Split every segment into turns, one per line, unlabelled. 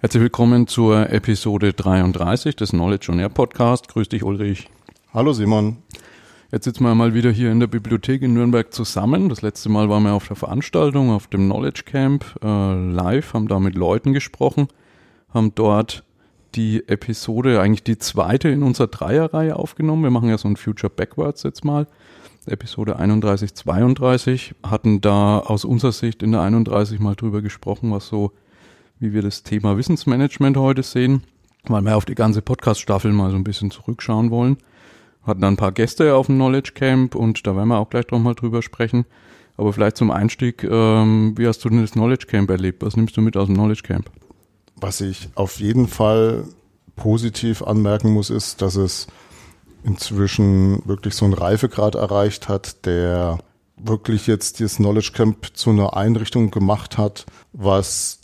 Herzlich willkommen zur Episode 33 des Knowledge on Air Podcast. Grüß dich, Ulrich.
Hallo, Simon.
Jetzt sitzen wir mal wieder hier in der Bibliothek in Nürnberg zusammen. Das letzte Mal waren wir auf der Veranstaltung, auf dem Knowledge Camp äh, live, haben da mit Leuten gesprochen, haben dort die Episode, eigentlich die zweite in unserer Dreierreihe aufgenommen. Wir machen ja so ein Future Backwards jetzt mal. Episode 31, 32, hatten da aus unserer Sicht in der 31 mal drüber gesprochen, was so wie wir das Thema Wissensmanagement heute sehen, weil wir auf die ganze Podcast-Staffel mal so ein bisschen zurückschauen wollen. Hatten dann ein paar Gäste auf dem Knowledge Camp und da werden wir auch gleich noch mal drüber sprechen. Aber vielleicht zum Einstieg, ähm, wie hast du denn das Knowledge Camp erlebt? Was nimmst du mit aus dem Knowledge Camp?
Was ich auf jeden Fall positiv anmerken muss, ist, dass es inzwischen wirklich so einen Reifegrad erreicht hat, der wirklich jetzt das Knowledge Camp zu einer Einrichtung gemacht hat, was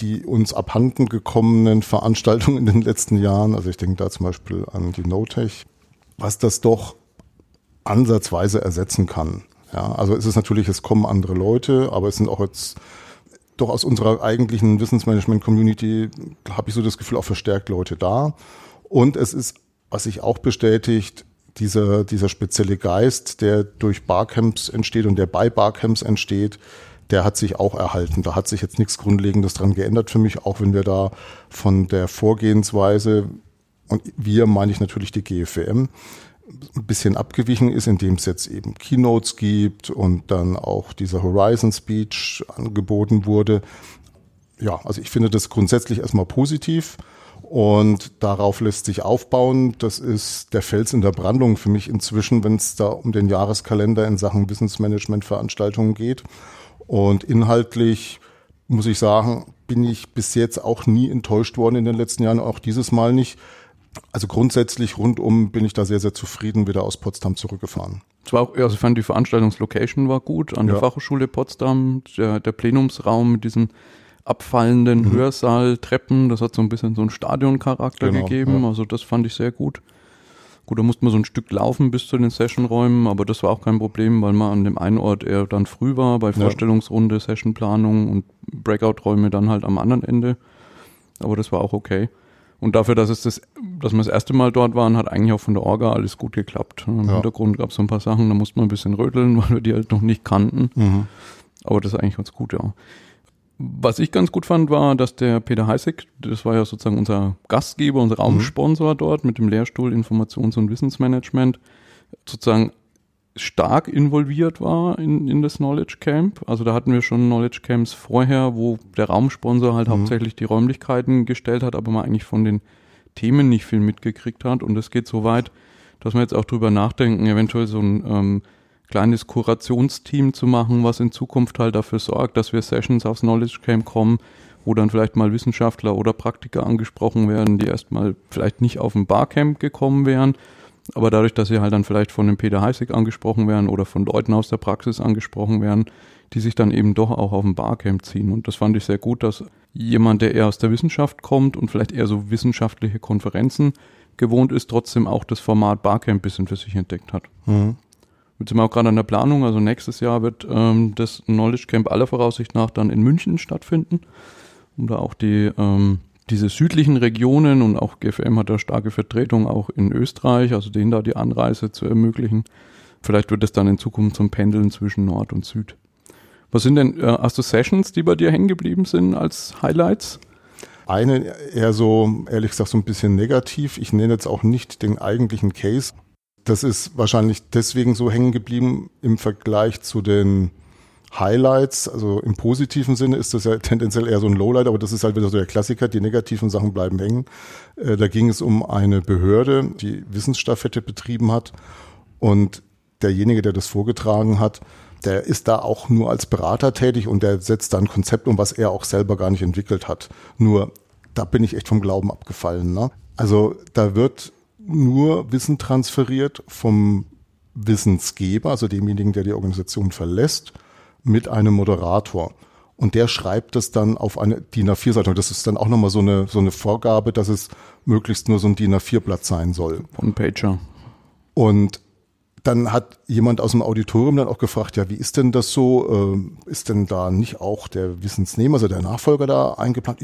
die uns abhanden gekommenen Veranstaltungen in den letzten Jahren, also ich denke da zum Beispiel an die Notech, was das doch ansatzweise ersetzen kann. Ja, also es ist natürlich, es kommen andere Leute, aber es sind auch jetzt doch aus unserer eigentlichen Wissensmanagement-Community, habe ich so das Gefühl, auch verstärkt Leute da. Und es ist, was sich auch bestätigt, dieser, dieser spezielle Geist, der durch Barcamps entsteht und der bei Barcamps entsteht, der hat sich auch erhalten. Da hat sich jetzt nichts Grundlegendes dran geändert für mich, auch wenn wir da von der Vorgehensweise, und wir meine ich natürlich die GFWM, ein bisschen abgewichen ist, indem es jetzt eben Keynotes gibt und dann auch dieser Horizon Speech angeboten wurde. Ja, also ich finde das grundsätzlich erstmal positiv und darauf lässt sich aufbauen. Das ist der Fels in der Brandung für mich inzwischen, wenn es da um den Jahreskalender in Sachen Wissensmanagement-Veranstaltungen geht. Und inhaltlich muss ich sagen, bin ich bis jetzt auch nie enttäuscht worden in den letzten Jahren, auch dieses Mal nicht. Also grundsätzlich rundum bin ich da sehr, sehr zufrieden wieder aus Potsdam zurückgefahren.
Zwar auch, also ich fand die Veranstaltungslocation war gut an ja. der Fachhochschule Potsdam, der, der Plenumsraum mit diesen abfallenden mhm. Hörsaal-Treppen, das hat so ein bisschen so einen Stadioncharakter genau, gegeben, ja. also das fand ich sehr gut. Gut, da musste man so ein Stück laufen bis zu den Sessionräumen, aber das war auch kein Problem, weil man an dem einen Ort eher dann früh war, bei Vorstellungsrunde, Sessionplanung und Breakout-Räume dann halt am anderen Ende. Aber das war auch okay. Und dafür, dass es das, dass wir das erste Mal dort waren, hat eigentlich auch von der Orga alles gut geklappt. Im ja. Hintergrund gab es so ein paar Sachen, da musste man ein bisschen rödeln, weil wir die halt noch nicht kannten. Mhm. Aber das ist eigentlich ganz gut, ja. Was ich ganz gut fand, war, dass der Peter Heißig, das war ja sozusagen unser Gastgeber, unser Raumsponsor mhm. dort mit dem Lehrstuhl Informations- und Wissensmanagement, sozusagen stark involviert war in, in das Knowledge Camp. Also da hatten wir schon Knowledge Camps vorher, wo der Raumsponsor halt mhm. hauptsächlich die Räumlichkeiten gestellt hat, aber man eigentlich von den Themen nicht viel mitgekriegt hat. Und es geht so weit, dass wir jetzt auch drüber nachdenken, eventuell so ein ähm, kleines Kurationsteam zu machen, was in Zukunft halt dafür sorgt, dass wir Sessions aufs Knowledge Camp kommen, wo dann vielleicht mal Wissenschaftler oder Praktiker angesprochen werden, die erstmal vielleicht nicht auf ein Barcamp gekommen wären, aber dadurch, dass sie halt dann vielleicht von dem Peter Heißig angesprochen werden oder von Leuten aus der Praxis angesprochen werden, die sich dann eben doch auch auf ein Barcamp ziehen. Und das fand ich sehr gut, dass jemand, der eher aus der Wissenschaft kommt und vielleicht eher so wissenschaftliche Konferenzen gewohnt ist, trotzdem auch das Format Barcamp bisschen für sich entdeckt hat. Mhm. Jetzt sind wir auch gerade an der Planung, also nächstes Jahr wird ähm, das Knowledge Camp aller Voraussicht nach dann in München stattfinden, um da auch die ähm, diese südlichen Regionen und auch GFM hat da starke Vertretung auch in Österreich, also denen da die Anreise zu ermöglichen. Vielleicht wird es dann in Zukunft zum Pendeln zwischen Nord und Süd. Was sind denn, äh, hast du Sessions, die bei dir hängen geblieben sind als Highlights?
Eine eher so, ehrlich gesagt, so ein bisschen negativ. Ich nenne jetzt auch nicht den eigentlichen Case. Das ist wahrscheinlich deswegen so hängen geblieben im Vergleich zu den Highlights. Also im positiven Sinne ist das ja tendenziell eher so ein Lowlight, aber das ist halt wieder so der Klassiker. Die negativen Sachen bleiben hängen. Äh, da ging es um eine Behörde, die Wissensstaffette betrieben hat und derjenige, der das vorgetragen hat, der ist da auch nur als Berater tätig und der setzt da ein Konzept um, was er auch selber gar nicht entwickelt hat. Nur da bin ich echt vom Glauben abgefallen. Ne? Also da wird nur Wissen transferiert vom Wissensgeber, also demjenigen, der die Organisation verlässt, mit einem Moderator. Und der schreibt es dann auf eine DIN A4-Seite. Das ist dann auch nochmal so eine, so eine Vorgabe, dass es möglichst nur so ein DIN A4-Blatt sein soll.
One-Pager.
Und dann hat jemand aus dem Auditorium dann auch gefragt, ja, wie ist denn das so? Ähm, ist denn da nicht auch der Wissensnehmer, also der Nachfolger da eingeplant?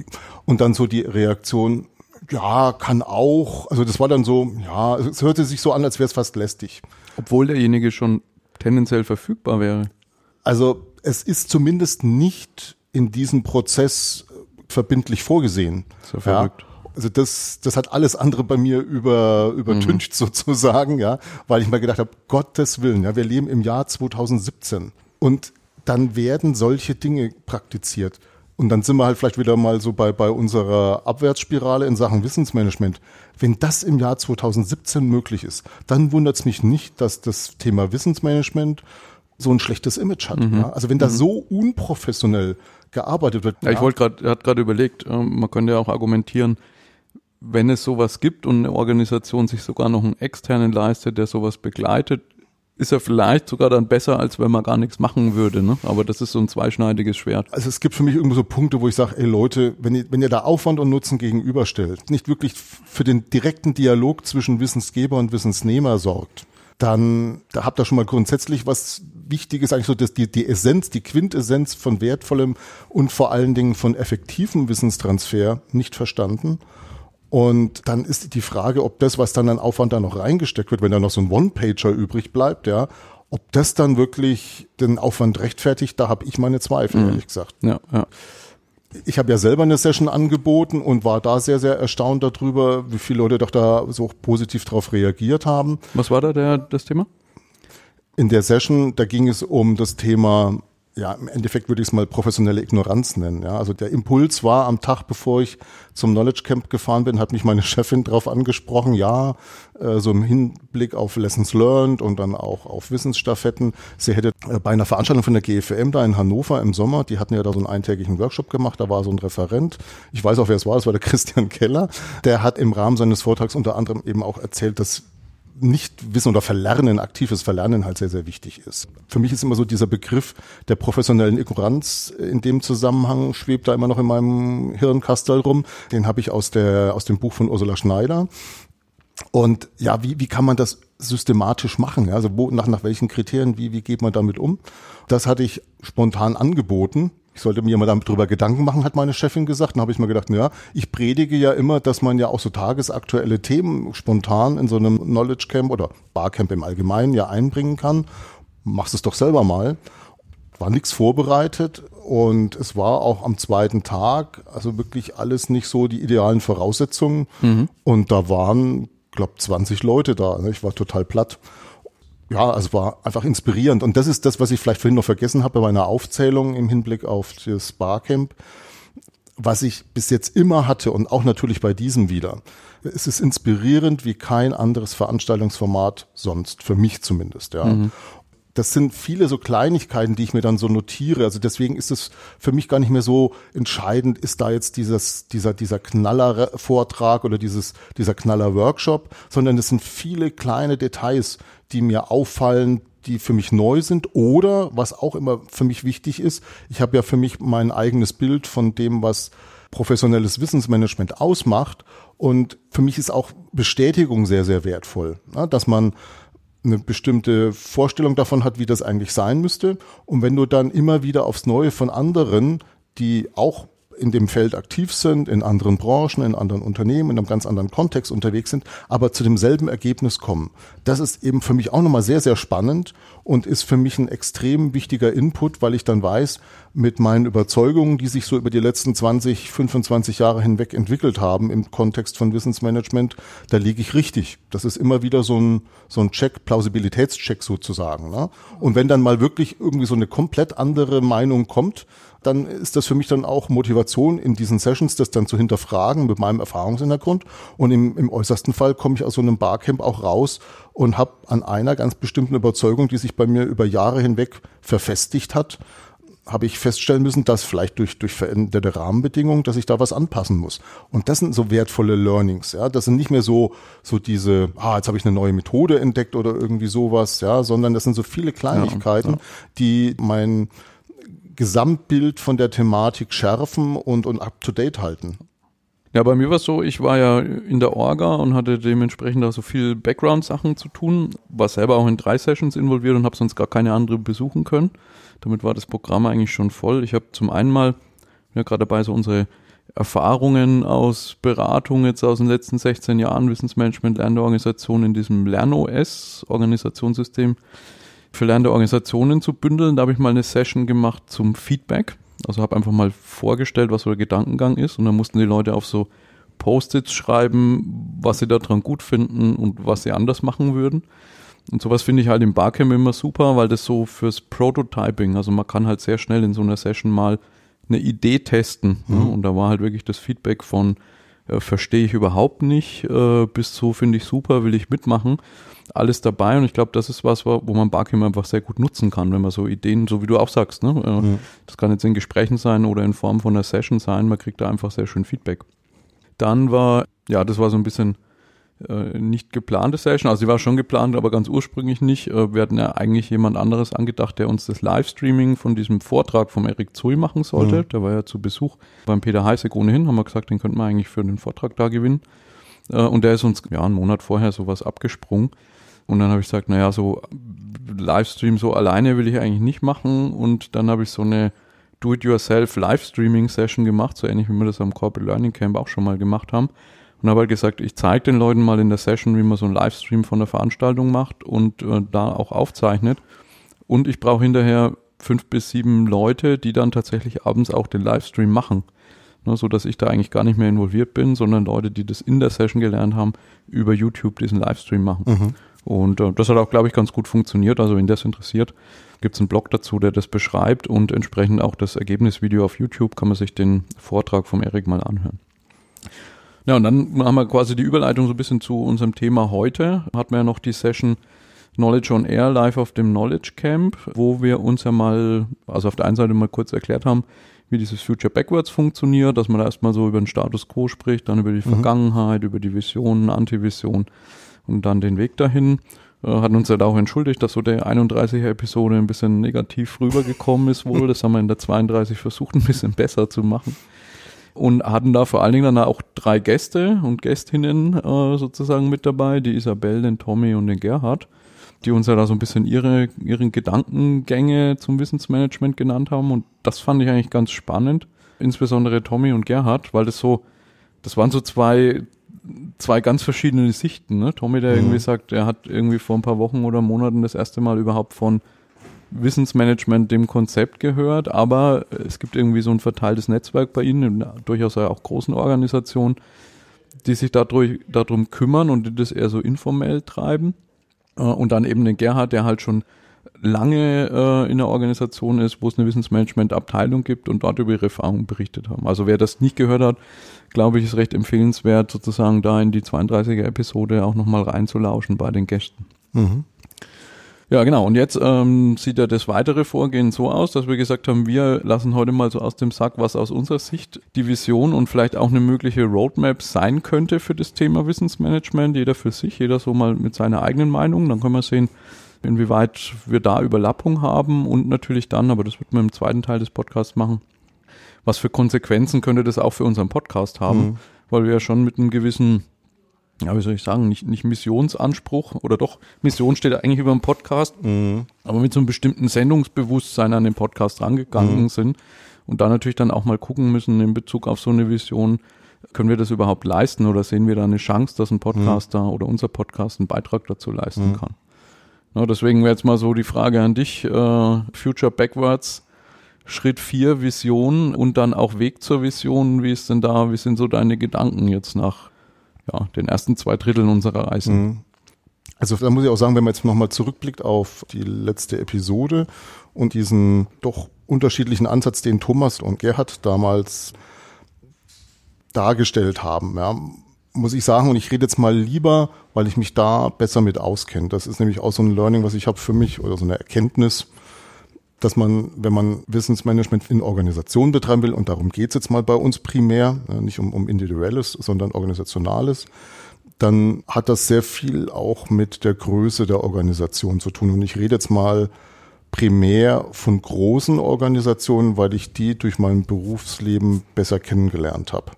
Und dann so die Reaktion, ja, kann auch. Also das war dann so, ja, es hörte sich so an, als wäre es fast lästig.
Obwohl derjenige schon tendenziell verfügbar wäre.
Also es ist zumindest nicht in diesem Prozess verbindlich vorgesehen.
So verrückt.
Ja. Also das, das hat alles andere bei mir über, übertüncht mhm. sozusagen, ja, weil ich mal gedacht habe, Gottes Willen, ja, wir leben im Jahr 2017 und dann werden solche Dinge praktiziert. Und dann sind wir halt vielleicht wieder mal so bei, bei unserer Abwärtsspirale in Sachen Wissensmanagement. Wenn das im Jahr 2017 möglich ist, dann wundert es mich nicht, dass das Thema Wissensmanagement so ein schlechtes Image hat. Mhm. Ja? Also wenn das mhm. so unprofessionell gearbeitet wird.
Ja, ich wollte gerade, hat gerade überlegt, ähm, man könnte ja auch argumentieren, wenn es sowas gibt und eine Organisation sich sogar noch einen externen leistet, der sowas begleitet, ist er vielleicht sogar dann besser, als wenn man gar nichts machen würde. Ne? Aber das ist so ein zweischneidiges Schwert.
Also es gibt für mich irgendwo so Punkte, wo ich sage, ey Leute, wenn ihr, wenn ihr da Aufwand und Nutzen gegenüberstellt, nicht wirklich für den direkten Dialog zwischen Wissensgeber und Wissensnehmer sorgt, dann da habt ihr schon mal grundsätzlich was Wichtiges, eigentlich so dass die, die Essenz, die Quintessenz von wertvollem und vor allen Dingen von effektivem Wissenstransfer nicht verstanden. Und dann ist die Frage, ob das, was dann an Aufwand da noch reingesteckt wird, wenn da noch so ein One-Pager übrig bleibt, ja, ob das dann wirklich den Aufwand rechtfertigt, da habe ich meine Zweifel, mhm. ehrlich gesagt.
Ja, ja.
Ich habe ja selber eine Session angeboten und war da sehr, sehr erstaunt darüber, wie viele Leute doch da so positiv drauf reagiert haben.
Was war da der, das Thema?
In der Session, da ging es um das Thema ja, im Endeffekt würde ich es mal professionelle Ignoranz nennen. Ja, also der Impuls war am Tag, bevor ich zum Knowledge Camp gefahren bin, hat mich meine Chefin darauf angesprochen, ja, äh, so im Hinblick auf Lessons Learned und dann auch auf Wissensstaffetten. Sie hätte äh, bei einer Veranstaltung von der GFM da in Hannover im Sommer, die hatten ja da so einen eintägigen Workshop gemacht, da war so ein Referent. Ich weiß auch, wer es war, das war der Christian Keller. Der hat im Rahmen seines Vortrags unter anderem eben auch erzählt, dass nicht wissen oder Verlernen, aktives Verlernen halt sehr, sehr wichtig ist. Für mich ist immer so dieser Begriff der professionellen Ignoranz in dem Zusammenhang schwebt da immer noch in meinem Hirnkastel rum. Den habe ich aus der, aus dem Buch von Ursula Schneider. Und ja, wie, wie kann man das systematisch machen? Also wo, nach, nach welchen Kriterien, wie, wie geht man damit um? Das hatte ich spontan angeboten ich sollte mir mal darüber Gedanken machen, hat meine Chefin gesagt. Dann habe ich mir gedacht, ja, ich predige ja immer, dass man ja auch so tagesaktuelle Themen spontan in so einem Knowledge Camp oder Barcamp im Allgemeinen ja einbringen kann. Machst es doch selber mal. War nichts vorbereitet und es war auch am zweiten Tag, also wirklich alles nicht so die idealen Voraussetzungen. Mhm. Und da waren, glaub, 20 Leute da. Ne? Ich war total platt ja, also war einfach inspirierend. Und das ist das, was ich vielleicht vorhin noch vergessen habe bei meiner Aufzählung im Hinblick auf das Barcamp. Was ich bis jetzt immer hatte und auch natürlich bei diesem wieder. Es ist inspirierend wie kein anderes Veranstaltungsformat sonst, für mich zumindest, ja. Mhm das sind viele so Kleinigkeiten, die ich mir dann so notiere. Also deswegen ist es für mich gar nicht mehr so entscheidend, ist da jetzt dieses, dieser, dieser Knaller-Vortrag oder dieses, dieser Knaller-Workshop, sondern es sind viele kleine Details, die mir auffallen, die für mich neu sind oder was auch immer für mich wichtig ist. Ich habe ja für mich mein eigenes Bild von dem, was professionelles Wissensmanagement ausmacht. Und für mich ist auch Bestätigung sehr, sehr wertvoll, dass man eine bestimmte Vorstellung davon hat, wie das eigentlich sein müsste. Und wenn du dann immer wieder aufs Neue von anderen, die auch in dem Feld aktiv sind, in anderen Branchen, in anderen Unternehmen, in einem ganz anderen Kontext unterwegs sind, aber zu demselben Ergebnis kommen. Das ist eben für mich auch nochmal sehr, sehr spannend und ist für mich ein extrem wichtiger Input, weil ich dann weiß, mit meinen Überzeugungen, die sich so über die letzten 20, 25 Jahre hinweg entwickelt haben im Kontext von Wissensmanagement, da liege ich richtig. Das ist immer wieder so ein, so ein Check, Plausibilitätscheck sozusagen. Ne? Und wenn dann mal wirklich irgendwie so eine komplett andere Meinung kommt, dann ist das für mich dann auch Motivation in diesen Sessions, das dann zu hinterfragen mit meinem Erfahrungshintergrund. Und im, im äußersten Fall komme ich aus so einem Barcamp auch raus und habe an einer ganz bestimmten Überzeugung, die sich bei mir über Jahre hinweg verfestigt hat, habe ich feststellen müssen, dass vielleicht durch, durch veränderte Rahmenbedingungen, dass ich da was anpassen muss. Und das sind so wertvolle Learnings, ja. Das sind nicht mehr so, so diese, ah, jetzt habe ich eine neue Methode entdeckt oder irgendwie sowas, ja, sondern das sind so viele Kleinigkeiten, ja, ja. die mein, Gesamtbild von der Thematik schärfen und, und up to date halten.
Ja, bei mir war es so, ich war ja in der Orga und hatte dementsprechend auch so viel Background-Sachen zu tun, war selber auch in drei Sessions involviert und habe sonst gar keine andere besuchen können. Damit war das Programm eigentlich schon voll. Ich habe zum einen mal, ja gerade dabei so unsere Erfahrungen aus Beratung jetzt aus den letzten 16 Jahren, Wissensmanagement, lernende Organisation in diesem LernOS, Organisationssystem für lernende Organisationen zu bündeln. Da habe ich mal eine Session gemacht zum Feedback. Also habe einfach mal vorgestellt, was so der Gedankengang ist und dann mussten die Leute auf so Post-its schreiben, was sie daran gut finden und was sie anders machen würden. Und sowas finde ich halt im Barcamp immer super, weil das so fürs Prototyping, also man kann halt sehr schnell in so einer Session mal eine Idee testen. Ne? Mhm. Ne? Und da war halt wirklich das Feedback von äh, verstehe ich überhaupt nicht, äh, bis so finde ich super, will ich mitmachen alles dabei und ich glaube, das ist was, wo man Barcamp einfach sehr gut nutzen kann, wenn man so Ideen, so wie du auch sagst, ne? Mhm. das kann jetzt in Gesprächen sein oder in Form von einer Session sein, man kriegt da einfach sehr schön Feedback. Dann war, ja, das war so ein bisschen äh, nicht geplante Session, also sie war schon geplant, aber ganz ursprünglich nicht. Äh, wir hatten ja eigentlich jemand anderes angedacht, der uns das Livestreaming von diesem Vortrag vom Erik Zui machen sollte. Mhm. Der war ja zu Besuch beim Peter Heißig ohnehin, haben wir gesagt, den könnten wir eigentlich für den Vortrag da gewinnen. Äh, und der ist uns ja einen Monat vorher sowas abgesprungen. Und dann habe ich gesagt, naja, so Livestream so alleine will ich eigentlich nicht machen. Und dann habe ich so eine Do-it-yourself Livestreaming-Session gemacht, so ähnlich wie wir das am Corporate Learning Camp auch schon mal gemacht haben. Und habe halt gesagt, ich zeige den Leuten mal in der Session, wie man so einen Livestream von der Veranstaltung macht und äh, da auch aufzeichnet. Und ich brauche hinterher fünf bis sieben Leute, die dann tatsächlich abends auch den Livestream machen. Ne, so dass ich da eigentlich gar nicht mehr involviert bin, sondern Leute, die das in der Session gelernt haben, über YouTube diesen Livestream machen. Mhm. Und äh, das hat auch, glaube ich, ganz gut funktioniert. Also wenn das interessiert, gibt es einen Blog dazu, der das beschreibt und entsprechend auch das Ergebnisvideo auf YouTube kann man sich den Vortrag vom Erik mal anhören. Ja, und dann haben wir quasi die Überleitung so ein bisschen zu unserem Thema heute. Hat man ja noch die Session Knowledge on Air live auf dem Knowledge Camp, wo wir uns ja mal, also auf der einen Seite mal kurz erklärt haben, wie dieses Future Backwards funktioniert, dass man da erstmal so über den Status Quo spricht, dann über die mhm. Vergangenheit, über die Vision, Antivision und dann den Weg dahin. Äh, hat uns ja halt auch entschuldigt, dass so der 31er Episode ein bisschen negativ rübergekommen ist wohl. Das haben wir in der 32 versucht, ein bisschen besser zu machen. Und hatten da vor allen Dingen dann auch drei Gäste und Gästinnen äh, sozusagen mit dabei, die Isabel, den Tommy und den Gerhard, die uns ja da so ein bisschen ihre, ihre Gedankengänge zum Wissensmanagement genannt haben. Und das fand ich eigentlich ganz spannend. Insbesondere Tommy und Gerhard, weil das so, das waren so zwei, zwei ganz verschiedene Sichten. Ne? Tommy, der mhm. irgendwie sagt, er hat irgendwie vor ein paar Wochen oder Monaten das erste Mal überhaupt von Wissensmanagement dem Konzept gehört, aber es gibt irgendwie so ein verteiltes Netzwerk bei Ihnen, durchaus auch großen Organisationen, die sich dadurch, darum kümmern und die das eher so informell treiben. Äh, und dann eben den Gerhard, der halt schon lange äh, in der Organisation ist, wo es eine Wissensmanagement-Abteilung gibt und dort über ihre Erfahrungen berichtet haben. Also wer das nicht gehört hat, glaube ich, ist recht empfehlenswert, sozusagen da in die 32er Episode auch nochmal reinzulauschen bei den Gästen. Mhm. Ja, genau. Und jetzt ähm, sieht ja das weitere Vorgehen so aus, dass wir gesagt haben, wir lassen heute mal so aus dem Sack, was aus unserer Sicht die Vision und vielleicht auch eine mögliche Roadmap sein könnte für das Thema Wissensmanagement. Jeder für sich, jeder so mal mit seiner eigenen Meinung. Dann können wir sehen, inwieweit wir da Überlappung haben und natürlich dann, aber das wird man im zweiten Teil des Podcasts machen, was für Konsequenzen könnte das auch für unseren Podcast haben, mhm. weil wir ja schon mit einem gewissen ja, wie soll ich sagen, nicht, nicht Missionsanspruch oder doch, Mission steht eigentlich über dem Podcast, mhm. aber mit so einem bestimmten Sendungsbewusstsein an den Podcast rangegangen mhm. sind und da natürlich dann auch mal gucken müssen in Bezug auf so eine Vision, können wir das überhaupt leisten oder sehen wir da eine Chance, dass ein Podcaster mhm. oder unser Podcast einen Beitrag dazu leisten mhm. kann? Ja, deswegen wäre jetzt mal so die Frage an dich, äh, Future Backwards, Schritt 4 Vision und dann auch Weg zur Vision. Wie ist denn da, wie sind so deine Gedanken jetzt nach ja, den ersten zwei Dritteln unserer Reise. Mhm.
Also da muss ich auch sagen, wenn man jetzt nochmal zurückblickt auf die letzte Episode und diesen doch unterschiedlichen Ansatz, den Thomas und Gerhard damals dargestellt haben, ja, muss ich sagen, und ich rede jetzt mal lieber, weil ich mich da besser mit auskenne. Das ist nämlich auch so ein Learning, was ich habe für mich oder so eine Erkenntnis, dass man, wenn man Wissensmanagement in Organisationen betreiben will, und darum geht's jetzt mal bei uns primär, nicht um, um individuelles, sondern organisationales, dann hat das sehr viel auch mit der Größe der Organisation zu tun. Und ich rede jetzt mal primär von großen Organisationen, weil ich die durch mein Berufsleben besser kennengelernt habe.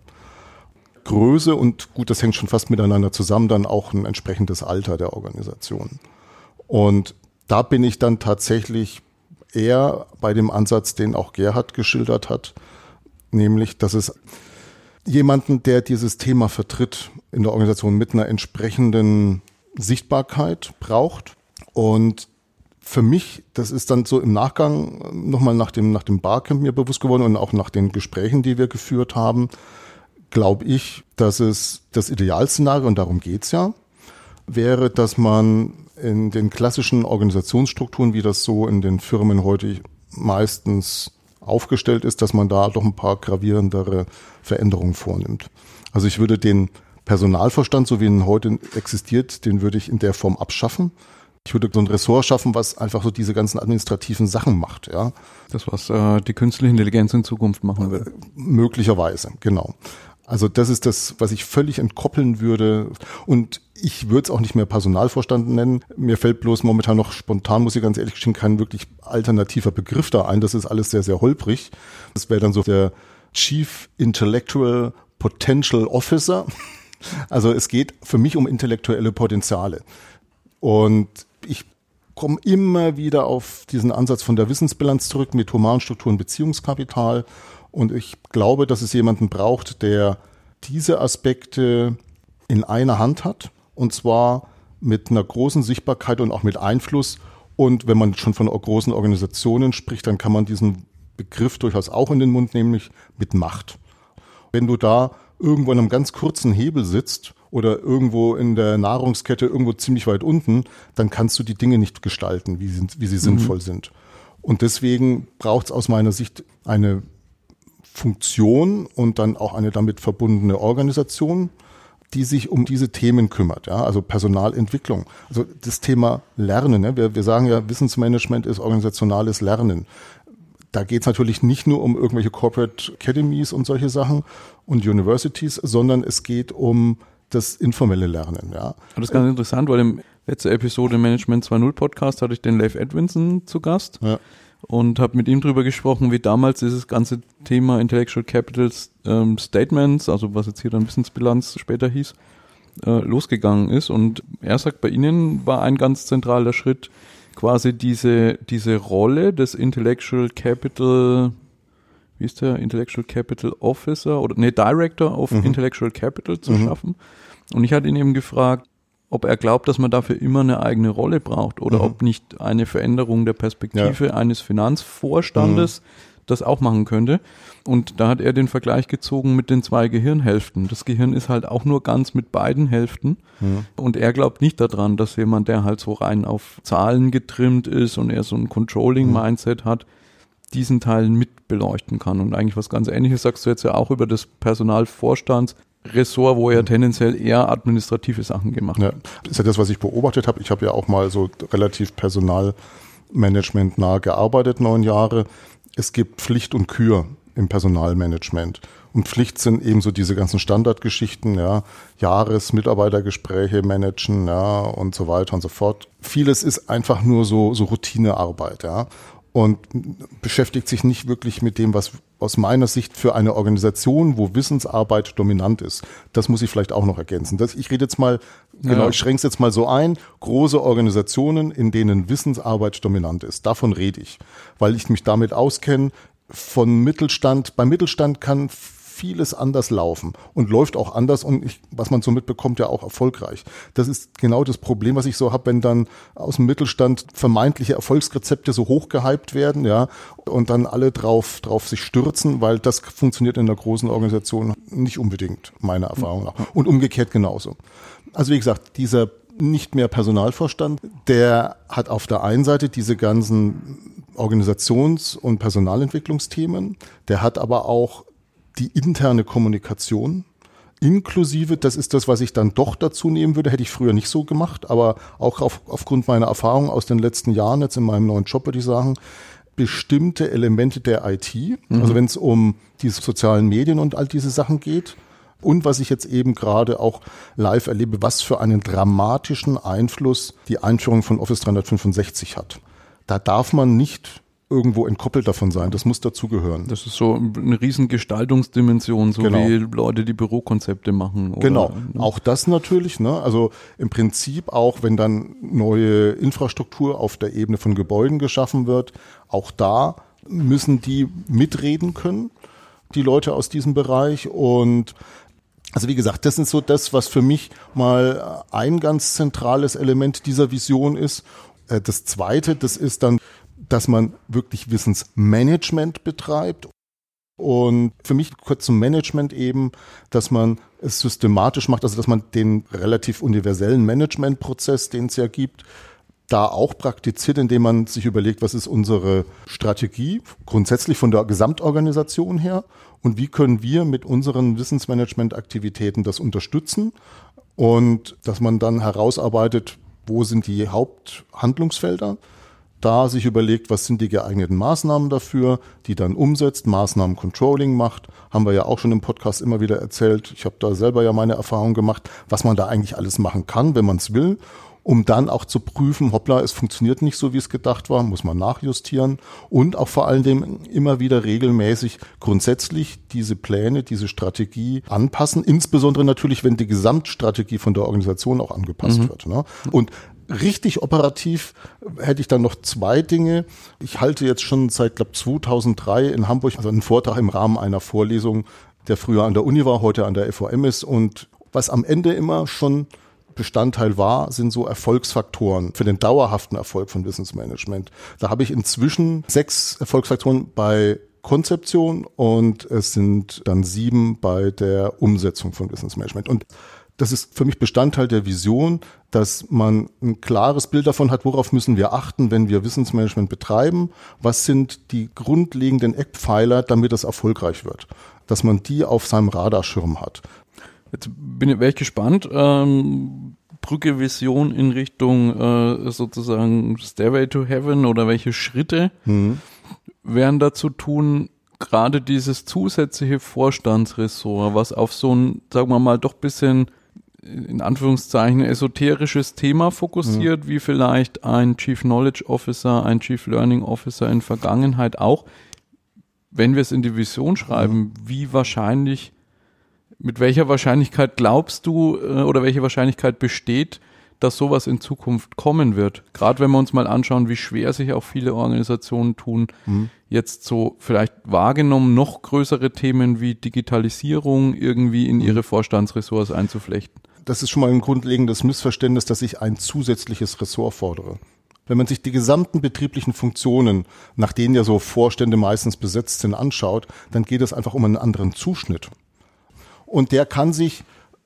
Größe und gut, das hängt schon fast miteinander zusammen, dann auch ein entsprechendes Alter der Organisation. Und da bin ich dann tatsächlich eher bei dem Ansatz, den auch Gerhard geschildert hat, nämlich, dass es jemanden, der dieses Thema vertritt in der Organisation mit einer entsprechenden Sichtbarkeit braucht. Und für mich, das ist dann so im Nachgang nochmal nach dem, nach dem Barcamp mir bewusst geworden und auch nach den Gesprächen, die wir geführt haben, glaube ich, dass es das Idealszenario, und darum geht's ja, wäre, dass man in den klassischen Organisationsstrukturen, wie das so in den Firmen heute meistens aufgestellt ist, dass man da doch ein paar gravierendere Veränderungen vornimmt. Also ich würde den Personalverstand, so wie er heute existiert, den würde ich in der Form abschaffen. Ich würde so ein Ressort schaffen, was einfach so diese ganzen administrativen Sachen macht, ja.
Das, was äh, die künstliche Intelligenz in Zukunft machen wird. Äh,
möglicherweise, genau. Also das ist das, was ich völlig entkoppeln würde. Und ich würde es auch nicht mehr Personalvorstand nennen. Mir fällt bloß momentan noch spontan, muss ich ganz ehrlich gestehen, kein wirklich alternativer Begriff da ein. Das ist alles sehr, sehr holprig. Das wäre dann so der Chief Intellectual Potential Officer. Also es geht für mich um intellektuelle Potenziale. Und ich komme immer wieder auf diesen Ansatz von der Wissensbilanz zurück mit Humanstruktur und Beziehungskapital und ich glaube, dass es jemanden braucht, der diese Aspekte in einer Hand hat. Und zwar mit einer großen Sichtbarkeit und auch mit Einfluss. Und wenn man schon von großen Organisationen spricht, dann kann man diesen Begriff durchaus auch in den Mund nehmen, nämlich mit Macht. Wenn du da irgendwo in einem ganz kurzen Hebel sitzt oder irgendwo in der Nahrungskette irgendwo ziemlich weit unten, dann kannst du die Dinge nicht gestalten, wie sie, wie sie mhm. sinnvoll sind. Und deswegen braucht es aus meiner Sicht eine Funktion und dann auch eine damit verbundene Organisation, die sich um diese Themen kümmert, ja, also Personalentwicklung. Also das Thema Lernen, ne? wir, wir sagen ja, Wissensmanagement ist organisationales Lernen. Da geht es natürlich nicht nur um irgendwelche Corporate Academies und solche Sachen und Universities, sondern es geht um das informelle Lernen. Ja.
Das ist ganz interessant, weil im letzten Episode Management 2.0 Podcast hatte ich den Leif Edwinson zu Gast. Ja und habe mit ihm drüber gesprochen, wie damals dieses ganze Thema Intellectual Capital ähm, Statements, also was jetzt hier dann Wissensbilanz später hieß, äh, losgegangen ist. Und er sagt, bei Ihnen war ein ganz zentraler Schritt quasi diese, diese Rolle des Intellectual Capital, wie ist der, Intellectual Capital Officer oder nee, Director of mhm. Intellectual Capital zu mhm. schaffen. Und ich hatte ihn eben gefragt, ob er glaubt, dass man dafür immer eine eigene Rolle braucht oder mhm. ob nicht eine Veränderung der Perspektive ja. eines Finanzvorstandes mhm. das auch machen könnte. Und da hat er den Vergleich gezogen mit den zwei Gehirnhälften. Das Gehirn ist halt auch nur ganz mit beiden Hälften. Mhm. Und er glaubt nicht daran, dass jemand, der halt so rein auf Zahlen getrimmt ist und er so ein Controlling-Mindset mhm. hat, diesen Teil mit beleuchten kann. Und eigentlich was ganz ähnliches sagst du jetzt ja auch über das Personalvorstands Ressort, wo er tendenziell eher administrative Sachen gemacht hat.
Ja, das ist ja das, was ich beobachtet habe. Ich habe ja auch mal so relativ Personalmanagement nah gearbeitet, neun Jahre. Es gibt Pflicht und Kür im Personalmanagement. Und Pflicht sind eben so diese ganzen Standardgeschichten, ja, Jahresmitarbeitergespräche managen, ja, und so weiter und so fort. Vieles ist einfach nur so, so Routinearbeit, ja und beschäftigt sich nicht wirklich mit dem, was aus meiner Sicht für eine Organisation, wo Wissensarbeit dominant ist. Das muss ich vielleicht auch noch ergänzen. Das, ich rede jetzt mal, genau, ja. ich schränke es jetzt mal so ein, große Organisationen, in denen Wissensarbeit dominant ist. Davon rede ich, weil ich mich damit auskenne. Von Mittelstand, beim Mittelstand kann vieles anders laufen und läuft auch anders und ich, was man so mitbekommt, ja auch erfolgreich. Das ist genau das Problem, was ich so habe, wenn dann aus dem Mittelstand vermeintliche Erfolgsrezepte so hochgehypt werden, ja, und dann alle drauf, drauf sich stürzen, weil das funktioniert in einer großen Organisation nicht unbedingt, meiner Erfahrung nach. Und umgekehrt genauso. Also wie gesagt, dieser nicht mehr Personalvorstand, der hat auf der einen Seite diese ganzen Organisations- und Personalentwicklungsthemen, der hat aber auch die interne Kommunikation inklusive, das ist das, was ich dann doch dazu nehmen würde, hätte ich früher nicht so gemacht, aber auch auf, aufgrund meiner Erfahrung aus den letzten Jahren jetzt in meinem neuen Job würde ich sagen, bestimmte Elemente der IT, mhm. also wenn es um diese sozialen Medien und all diese Sachen geht, und was ich jetzt eben gerade auch live erlebe, was für einen dramatischen Einfluss die Einführung von Office 365 hat. Da darf man nicht irgendwo entkoppelt davon sein. Das muss dazugehören.
Das ist so eine riesen Gestaltungsdimension, so genau. wie Leute, die Bürokonzepte machen.
Oder, genau, ne? auch das natürlich. Ne? Also im Prinzip auch, wenn dann neue Infrastruktur auf der Ebene von Gebäuden geschaffen wird, auch da müssen die mitreden können, die Leute aus diesem Bereich. Und also wie gesagt, das ist so das, was für mich mal ein ganz zentrales Element dieser Vision ist. Äh, das zweite, das ist dann, dass man wirklich Wissensmanagement betreibt. Und für mich kurz zum Management eben, dass man es systematisch macht, also dass man den relativ universellen Managementprozess, den es ja gibt, da auch praktiziert, indem man sich überlegt, was ist unsere Strategie grundsätzlich von der Gesamtorganisation her und wie können wir mit unseren Wissensmanagement-Aktivitäten das unterstützen und dass man dann herausarbeitet, wo sind die Haupthandlungsfelder, da sich überlegt, was sind die geeigneten Maßnahmen dafür, die dann umsetzt, Maßnahmen Controlling macht, haben wir ja auch schon im Podcast immer wieder erzählt. Ich habe da selber ja meine Erfahrung gemacht, was man da eigentlich alles machen kann, wenn man es will um dann auch zu prüfen, hoppla, es funktioniert nicht so, wie es gedacht war, muss man nachjustieren und auch vor allen Dingen immer wieder regelmäßig grundsätzlich diese Pläne, diese Strategie anpassen, insbesondere natürlich, wenn die Gesamtstrategie von der Organisation auch angepasst mhm. wird. Ne? Und richtig operativ hätte ich dann noch zwei Dinge. Ich halte jetzt schon seit, glaube 2003 in Hamburg also einen Vortrag im Rahmen einer Vorlesung, der früher an der Uni war, heute an der FOM ist und was am Ende immer schon Bestandteil war, sind so Erfolgsfaktoren für den dauerhaften Erfolg von Wissensmanagement. Da habe ich inzwischen sechs Erfolgsfaktoren bei Konzeption und es sind dann sieben bei der Umsetzung von Wissensmanagement. Und das ist für mich Bestandteil der Vision, dass man ein klares Bild davon hat, worauf müssen wir achten, wenn wir Wissensmanagement betreiben, was sind die grundlegenden Eckpfeiler, damit es erfolgreich wird, dass man die auf seinem Radarschirm hat.
Jetzt bin ich, wäre ich gespannt. Ähm, Brücke Vision in Richtung äh, sozusagen Stairway to Heaven oder welche Schritte mhm. wären da zu tun, gerade dieses zusätzliche Vorstandsressort, was auf so ein, sagen wir mal, doch bisschen in Anführungszeichen esoterisches Thema fokussiert, mhm. wie vielleicht ein Chief Knowledge Officer, ein Chief Learning Officer in Vergangenheit auch. Wenn wir es in die Vision schreiben, mhm. wie wahrscheinlich mit welcher Wahrscheinlichkeit glaubst du äh, oder welche Wahrscheinlichkeit besteht, dass sowas in Zukunft kommen wird? Gerade wenn wir uns mal anschauen, wie schwer sich auch viele Organisationen tun, mhm. jetzt so vielleicht wahrgenommen noch größere Themen wie Digitalisierung irgendwie in mhm. ihre Vorstandsressorts einzuflechten.
Das ist schon mal ein grundlegendes Missverständnis, dass ich ein zusätzliches Ressort fordere. Wenn man sich die gesamten betrieblichen Funktionen, nach denen ja so Vorstände meistens besetzt sind, anschaut, dann geht es einfach um einen anderen Zuschnitt. Und der kann sich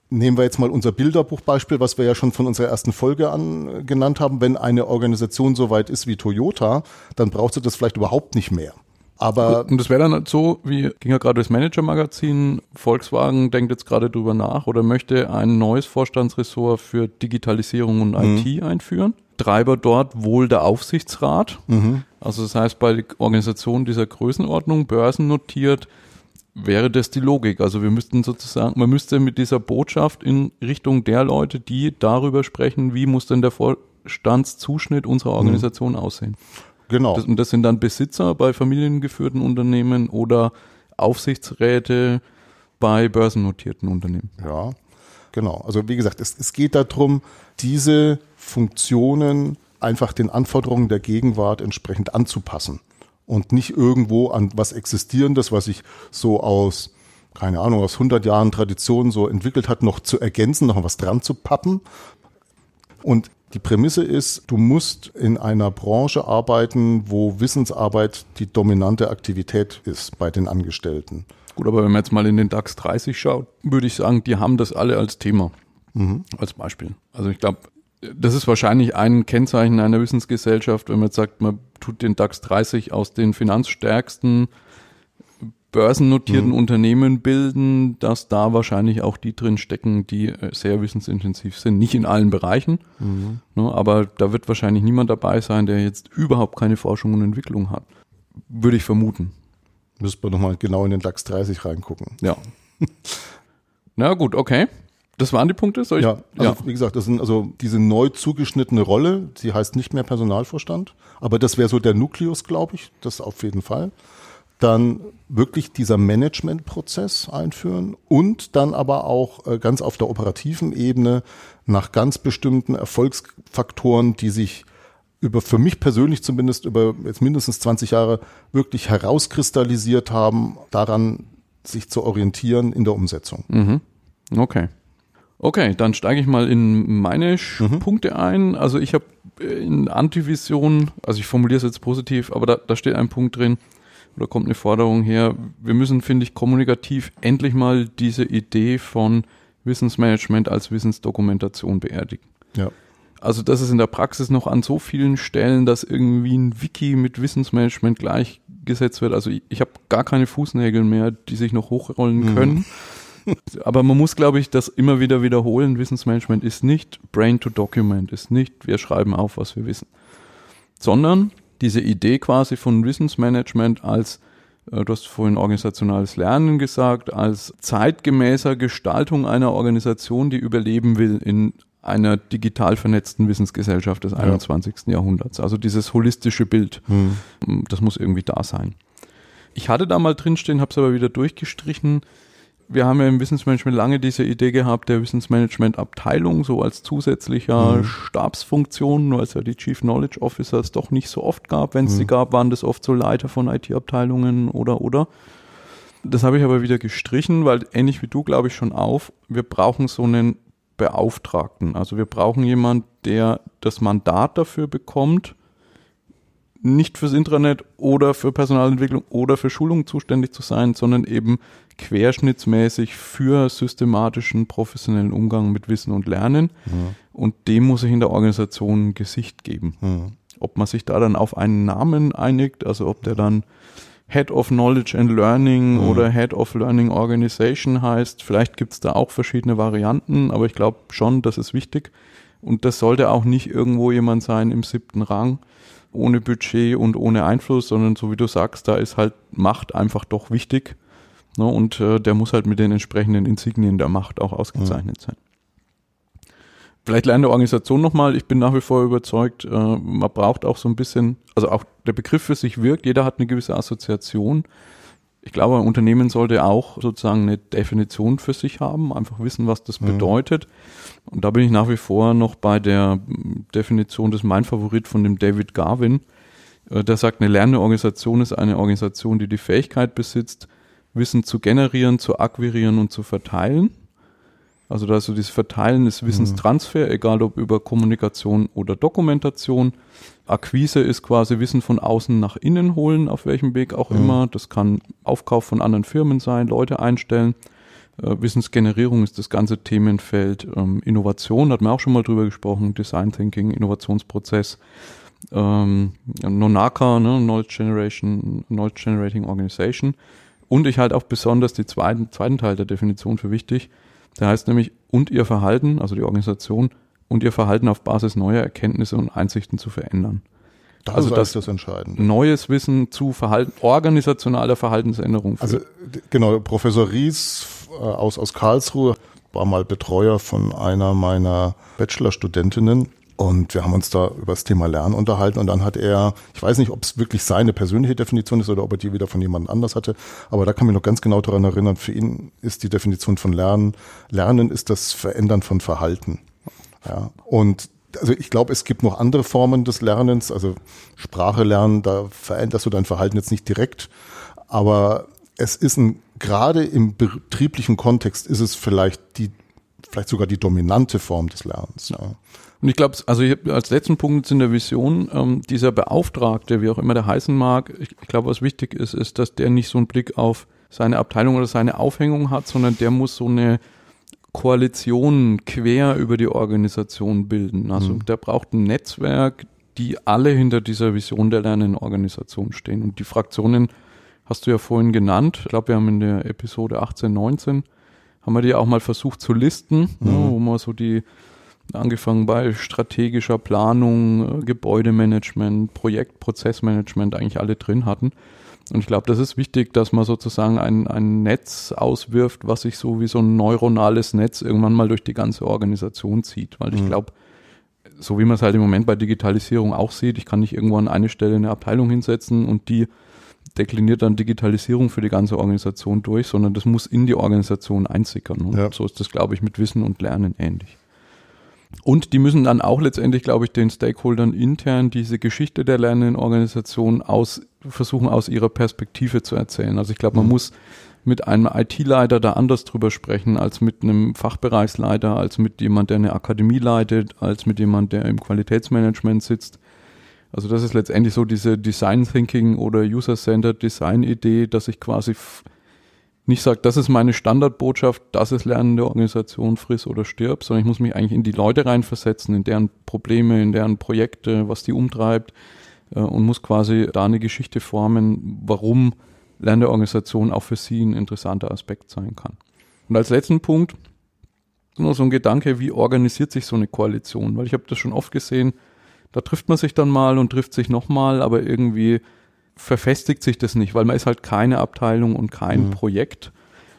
Nehmen wir jetzt mal unser Bilderbuchbeispiel, was wir ja schon von unserer ersten Folge an genannt haben. Wenn eine Organisation so weit ist wie Toyota, dann braucht sie das vielleicht überhaupt nicht mehr. Aber
und das wäre dann halt so, wie ging ja gerade das Manager-Magazin, Volkswagen denkt jetzt gerade drüber nach oder möchte ein neues Vorstandsressort für Digitalisierung und mhm. IT einführen. Treiber dort wohl der Aufsichtsrat. Mhm. Also das heißt, bei Organisationen dieser Größenordnung, börsennotiert, wäre das die Logik. Also wir müssten sozusagen, man müsste mit dieser Botschaft in Richtung der Leute, die darüber sprechen, wie muss denn der Vorstandszuschnitt unserer mhm. Organisation mhm. aussehen.
Genau.
Das, und das sind dann Besitzer bei familiengeführten Unternehmen oder Aufsichtsräte bei börsennotierten Unternehmen.
Ja, genau. Also wie gesagt, es, es geht darum, diese Funktionen einfach den Anforderungen der Gegenwart entsprechend anzupassen und nicht irgendwo an was Existierendes, was sich so aus, keine Ahnung, aus 100 Jahren Tradition so entwickelt hat, noch zu ergänzen, noch was dran zu pappen. Und die Prämisse ist, du musst in einer Branche arbeiten, wo Wissensarbeit die dominante Aktivität ist bei den Angestellten.
Gut, aber wenn man jetzt mal in den DAX 30 schaut, würde ich sagen, die haben das alle als Thema. Mhm. Als Beispiel. Also ich glaube, das ist wahrscheinlich ein Kennzeichen einer Wissensgesellschaft, wenn man jetzt sagt, man tut den DAX 30 aus den finanzstärksten börsennotierten mhm. Unternehmen bilden, dass da wahrscheinlich auch die drin stecken, die äh, sehr wissensintensiv sind. Nicht in allen Bereichen, mhm. ne, aber da wird wahrscheinlich niemand dabei sein, der jetzt überhaupt keine Forschung und Entwicklung hat. Würde ich vermuten.
Müsste man nochmal genau in den DAX 30 reingucken.
Ja. Na gut, okay. Das waren die Punkte?
Soll ich? Ja, also ja. wie gesagt, das sind also diese neu zugeschnittene Rolle, sie heißt nicht mehr Personalvorstand, aber das wäre so der Nukleus, glaube ich, das auf jeden Fall. Dann wirklich dieser Managementprozess einführen und dann aber auch äh, ganz auf der operativen Ebene nach ganz bestimmten Erfolgsfaktoren, die sich über für mich persönlich zumindest über jetzt mindestens 20 Jahre wirklich herauskristallisiert haben, daran sich zu orientieren in der Umsetzung.
Mhm. Okay. Okay, dann steige ich mal in meine mhm. Punkte ein. Also ich habe in Antivision, also ich formuliere es jetzt positiv, aber da, da steht ein Punkt drin, oder kommt eine Forderung her, wir müssen, finde ich, kommunikativ endlich mal diese Idee von Wissensmanagement als Wissensdokumentation beerdigen.
Ja.
Also das ist in der Praxis noch an so vielen Stellen, dass irgendwie ein Wiki mit Wissensmanagement gleichgesetzt wird. Also ich, ich habe gar keine Fußnägel mehr, die sich noch hochrollen mhm. können. Aber man muss, glaube ich, das immer wieder wiederholen. Wissensmanagement ist nicht Brain to Document, ist nicht, wir schreiben auf, was wir wissen, sondern diese Idee quasi von Wissensmanagement als, äh, du hast vorhin organisationales Lernen gesagt, als zeitgemäßer Gestaltung einer Organisation, die überleben will in einer digital vernetzten Wissensgesellschaft des 21. Ja. Jahrhunderts. Also dieses holistische Bild, hm. das muss irgendwie da sein. Ich hatte da mal drinstehen, habe es aber wieder durchgestrichen, wir haben ja im Wissensmanagement lange diese Idee gehabt, der Wissensmanagement-Abteilung so als zusätzlicher mhm. Stabsfunktion, nur als ja die Chief Knowledge Officers doch nicht so oft gab. Wenn es mhm. sie gab, waren das oft so Leiter von IT-Abteilungen oder oder. Das habe ich aber wieder gestrichen, weil ähnlich wie du glaube ich schon auf, wir brauchen so einen Beauftragten. Also wir brauchen jemand, der das Mandat dafür bekommt, nicht fürs Intranet oder für Personalentwicklung oder für Schulung zuständig zu sein, sondern eben querschnittsmäßig für systematischen professionellen Umgang mit Wissen und Lernen. Ja. Und dem muss ich in der Organisation ein Gesicht geben. Ja. Ob man sich da dann auf einen Namen einigt, also ob der dann Head of Knowledge and Learning ja. oder Head of Learning Organization heißt. Vielleicht gibt es da auch verschiedene Varianten, aber ich glaube schon, das ist wichtig. Und das sollte auch nicht irgendwo jemand sein im siebten Rang, ohne Budget und ohne Einfluss, sondern so wie du sagst, da ist halt Macht einfach doch wichtig. Ne, und äh, der muss halt mit den entsprechenden Insignien der Macht auch ausgezeichnet mhm. sein. Vielleicht lernen der Organisation nochmal, ich bin nach wie vor überzeugt, äh, man braucht auch so ein bisschen, also auch der Begriff für sich wirkt, jeder hat eine gewisse Assoziation. Ich glaube, ein Unternehmen sollte auch sozusagen eine Definition für sich haben, einfach wissen, was das mhm. bedeutet. Und da bin ich nach wie vor noch bei der Definition des mein Favorit von dem David Garvin. Äh, der sagt, eine lernende Organisation ist eine Organisation, die die Fähigkeit besitzt, Wissen zu generieren, zu akquirieren und zu verteilen. Also da ist so dieses Verteilen des Wissenstransfer, mhm. egal ob über Kommunikation oder Dokumentation. Akquise ist quasi Wissen von außen nach innen holen, auf welchem Weg auch mhm. immer. Das kann Aufkauf von anderen Firmen sein, Leute einstellen. Äh, Wissensgenerierung ist das ganze Themenfeld. Ähm, Innovation, hat man auch schon mal drüber gesprochen, Design Thinking, Innovationsprozess. Ähm, Nonaka, ne, Knowledge Generation, Knowledge Generating Organization. Und ich halte auch besonders den zweiten, zweiten Teil der Definition für wichtig. Der heißt nämlich, und ihr Verhalten, also die Organisation, und ihr Verhalten auf Basis neuer Erkenntnisse und Einsichten zu verändern.
Das also das, das Entscheidende.
Neues Wissen zu Verhalten, organisationaler Verhaltensänderung.
Also genau, Professor Ries äh, aus, aus Karlsruhe war mal Betreuer von einer meiner Bachelorstudentinnen und wir haben uns da über das Thema Lernen unterhalten und dann hat er, ich weiß nicht, ob es wirklich seine persönliche Definition ist oder ob er die wieder von jemand anders hatte, aber da kann mich noch ganz genau daran erinnern, für ihn ist die Definition von Lernen, Lernen ist das Verändern von Verhalten. Ja, und also ich glaube, es gibt noch andere Formen des Lernens, also Sprache lernen, da veränderst du dein Verhalten jetzt nicht direkt, aber es ist ein, gerade im betrieblichen Kontext ist es vielleicht die, vielleicht sogar die dominante Form des Lernens. Ja.
Und ich glaube, also ich als letzten Punkt in der Vision, ähm, dieser Beauftragte, wie auch immer der heißen mag, ich, ich glaube, was wichtig ist, ist, dass der nicht so einen Blick auf seine Abteilung oder seine Aufhängung hat, sondern der muss so eine Koalition quer über die Organisation bilden. Also mhm. der braucht ein Netzwerk, die alle hinter dieser Vision der lernenden Organisation stehen. Und die Fraktionen hast du ja vorhin genannt. Ich glaube, wir haben in der Episode 18, 19 haben wir die auch mal versucht zu listen, mhm. ne, wo man so die angefangen bei strategischer Planung, äh, Gebäudemanagement, Projekt, Prozessmanagement eigentlich alle drin hatten. Und ich glaube, das ist wichtig, dass man sozusagen ein, ein Netz auswirft, was sich so wie so ein neuronales Netz irgendwann mal durch die ganze Organisation zieht. Weil ich mhm. glaube, so wie man es halt im Moment bei Digitalisierung auch sieht, ich kann nicht irgendwo an eine Stelle eine Abteilung hinsetzen und die dekliniert dann Digitalisierung für die ganze Organisation durch, sondern das muss in die Organisation einsickern. Und ja. so ist das, glaube ich, mit Wissen und Lernen ähnlich. Und die müssen dann auch letztendlich, glaube ich, den Stakeholdern intern diese Geschichte der lernenden Organisation aus, versuchen aus ihrer Perspektive zu erzählen. Also ich glaube, man mhm. muss mit einem IT-Leiter da anders drüber sprechen als mit einem Fachbereichsleiter, als mit jemand, der eine Akademie leitet, als mit jemand, der im Qualitätsmanagement sitzt. Also das ist letztendlich so diese Design Thinking oder User-Centered Design Idee, dass ich quasi nicht sage, das ist meine Standardbotschaft, das ist lernende Organisation, friss oder stirb, sondern ich muss mich eigentlich in die Leute reinversetzen, in deren Probleme, in deren Projekte, was die umtreibt äh, und muss quasi da eine Geschichte formen, warum lernende Organisation auch für sie ein interessanter Aspekt sein kann. Und als letzten Punkt nur so ein Gedanke, wie organisiert sich so eine Koalition? Weil ich habe das schon oft gesehen, da trifft man sich dann mal und trifft sich nochmal, aber irgendwie verfestigt sich das nicht, weil man ist halt keine Abteilung und kein mhm. Projekt.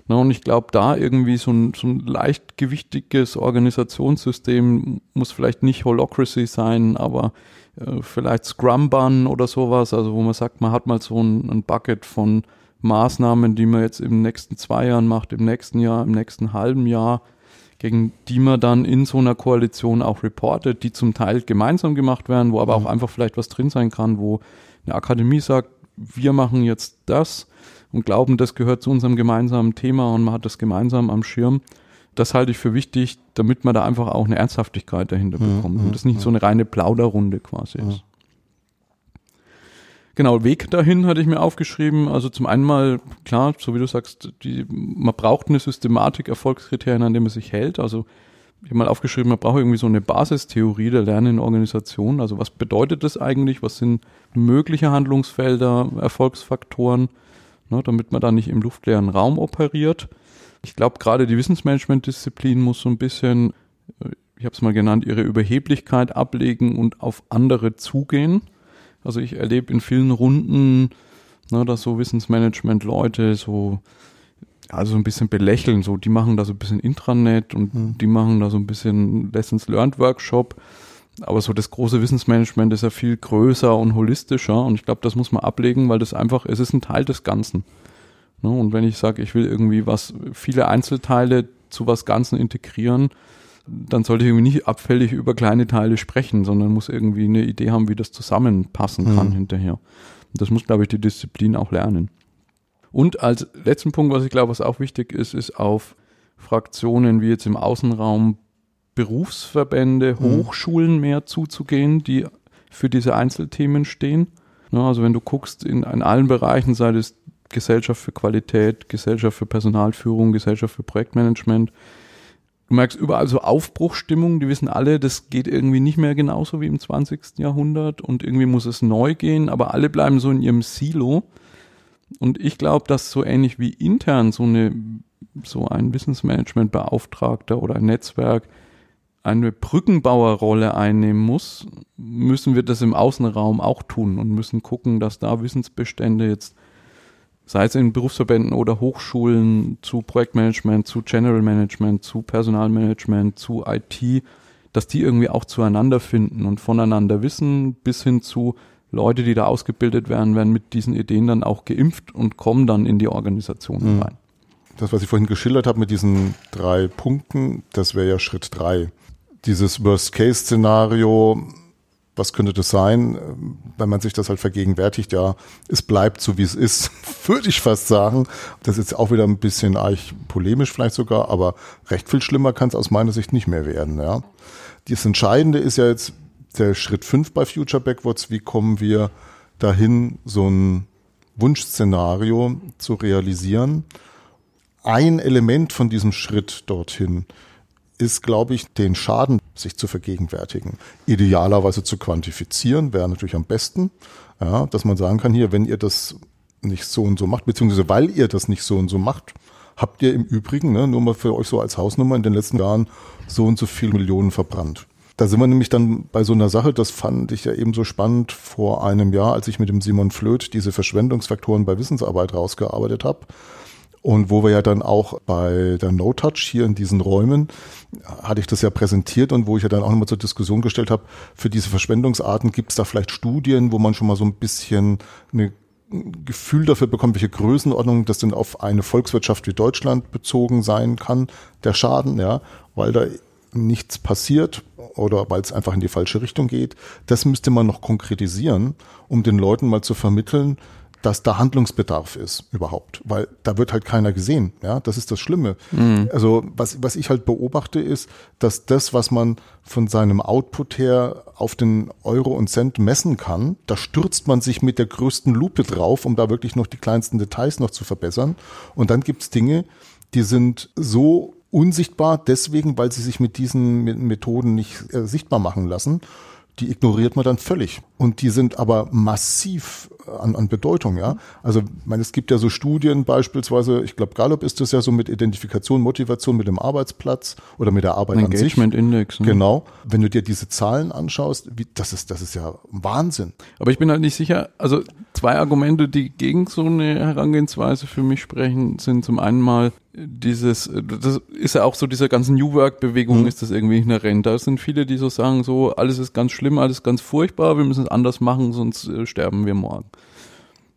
Na, und ich glaube, da irgendwie so ein, so ein leichtgewichtiges Organisationssystem muss vielleicht nicht Holocracy sein, aber äh, vielleicht Scrum-Bun oder sowas, also wo man sagt, man hat mal so ein, ein Bucket von Maßnahmen, die man jetzt im nächsten zwei Jahren macht, im nächsten Jahr, im nächsten halben Jahr, gegen die man dann in so einer Koalition auch reportet, die zum Teil gemeinsam gemacht werden, wo aber mhm. auch einfach vielleicht was drin sein kann, wo eine Akademie sagt, wir machen jetzt das und glauben, das gehört zu unserem gemeinsamen Thema und man hat das gemeinsam am Schirm. Das halte ich für wichtig, damit man da einfach auch eine Ernsthaftigkeit dahinter bekommt und das nicht so eine reine Plauderrunde quasi ist. Genau, Weg dahin hatte ich mir aufgeschrieben. Also zum einen mal, klar, so wie du sagst, die, man braucht eine Systematik, Erfolgskriterien, an denen man sich hält. Also ich habe mal aufgeschrieben, man braucht irgendwie so eine Basistheorie der lernenden Organisation. Also was bedeutet das eigentlich? Was sind mögliche Handlungsfelder, Erfolgsfaktoren, ne, damit man da nicht im luftleeren Raum operiert. Ich glaube, gerade die Wissensmanagement-Disziplin muss so ein bisschen, äh, ich habe es mal genannt, ihre Überheblichkeit ablegen und auf andere zugehen. Also ich erlebe in vielen Runden, ne, dass so Wissensmanagement-Leute so also ein bisschen belächeln, so die machen da so ein bisschen Intranet und mhm. die machen da so ein bisschen Lessons Learned Workshop. Aber so das große Wissensmanagement ist ja viel größer und holistischer und ich glaube, das muss man ablegen, weil das einfach, es ist ein Teil des Ganzen. Ne? Und wenn ich sage, ich will irgendwie was, viele Einzelteile zu was Ganzen integrieren, dann sollte ich irgendwie nicht abfällig über kleine Teile sprechen, sondern muss irgendwie eine Idee haben, wie das zusammenpassen kann mhm. hinterher. Und das muss, glaube ich, die Disziplin auch lernen. Und als letzten Punkt, was ich glaube, was auch wichtig ist, ist auf Fraktionen wie jetzt im Außenraum Berufsverbände, mhm. Hochschulen mehr zuzugehen, die für diese Einzelthemen stehen. Ja, also wenn du guckst in, in allen Bereichen, sei es Gesellschaft für Qualität, Gesellschaft für Personalführung, Gesellschaft für Projektmanagement, du merkst überall so Aufbruchstimmung, die wissen alle, das geht irgendwie nicht mehr genauso wie im 20. Jahrhundert und irgendwie muss es neu gehen, aber alle bleiben so in ihrem Silo und ich glaube, dass so ähnlich wie intern so eine, so ein Wissensmanagement-Beauftragter oder ein Netzwerk eine Brückenbauerrolle einnehmen muss, müssen wir das im Außenraum auch tun und müssen gucken, dass da Wissensbestände jetzt, sei es in Berufsverbänden oder Hochschulen zu Projektmanagement, zu General Management, zu Personalmanagement, zu IT, dass die irgendwie auch zueinander finden und voneinander wissen, bis hin zu Leute, die da ausgebildet werden, werden mit diesen Ideen dann auch geimpft und kommen dann in die Organisation mhm. rein.
Das, was ich vorhin geschildert habe mit diesen drei Punkten, das wäre ja Schritt drei. Dieses Worst-Case-Szenario, was könnte das sein, wenn man sich das halt vergegenwärtigt, ja, es bleibt so wie es ist, würde ich fast sagen. Das ist auch wieder ein bisschen eigentlich polemisch vielleicht sogar, aber recht viel schlimmer kann es aus meiner Sicht nicht mehr werden, ja. Das Entscheidende ist ja jetzt, der Schritt 5 bei Future Backwards, wie kommen wir dahin, so ein Wunschszenario zu realisieren. Ein Element von diesem Schritt dorthin ist, glaube ich, den Schaden sich zu vergegenwärtigen. Idealerweise zu quantifizieren, wäre natürlich am besten, ja, dass man sagen kann, hier, wenn ihr das nicht so und so macht, beziehungsweise weil ihr das nicht so und so macht, habt ihr im Übrigen, ne, nur mal für euch so als Hausnummer in den letzten Jahren so und so viele Millionen verbrannt. Da sind wir nämlich dann bei so einer Sache, das fand ich ja eben so spannend vor einem Jahr, als ich mit dem Simon Flöth diese Verschwendungsfaktoren bei Wissensarbeit rausgearbeitet habe. Und wo wir ja dann auch bei der No-Touch hier in diesen Räumen, hatte ich das ja präsentiert und wo ich ja dann auch nochmal zur Diskussion gestellt habe, für diese Verschwendungsarten gibt es da vielleicht Studien, wo man schon mal so ein bisschen eine Gefühl dafür bekommt, welche Größenordnung das denn auf eine Volkswirtschaft wie Deutschland bezogen sein kann, der Schaden, ja, weil da nichts passiert oder weil es einfach in die falsche Richtung geht. Das müsste man noch konkretisieren, um den Leuten mal zu vermitteln, dass da Handlungsbedarf ist überhaupt, weil da wird halt keiner gesehen. Ja, das ist das Schlimme. Mhm. Also was was ich halt beobachte ist, dass das, was man von seinem Output her auf den Euro und Cent messen kann, da stürzt man sich mit der größten Lupe drauf, um da wirklich noch die kleinsten Details noch zu verbessern. Und dann gibt's Dinge, die sind so unsichtbar deswegen, weil sie sich mit diesen Methoden nicht äh, sichtbar machen lassen die ignoriert man dann völlig. Und die sind aber massiv an, an Bedeutung, ja. Also, meine, es gibt ja so Studien beispielsweise, ich glaube, Gallup ist das ja so mit Identifikation, Motivation mit dem Arbeitsplatz oder mit der Arbeit
Engagement an sich. Index.
Ne? Genau. Wenn du dir diese Zahlen anschaust, wie, das ist, das ist ja Wahnsinn.
Aber ich bin halt nicht sicher, also zwei Argumente, die gegen so eine Herangehensweise für mich sprechen, sind zum einen mal, dieses, das ist ja auch so dieser ganzen New Work-Bewegung mhm. ist das irgendwie inhärent. Da sind viele, die so sagen, so, alles ist ganz schlimm, alles ganz furchtbar, wir müssen es anders machen, sonst äh, sterben wir morgen.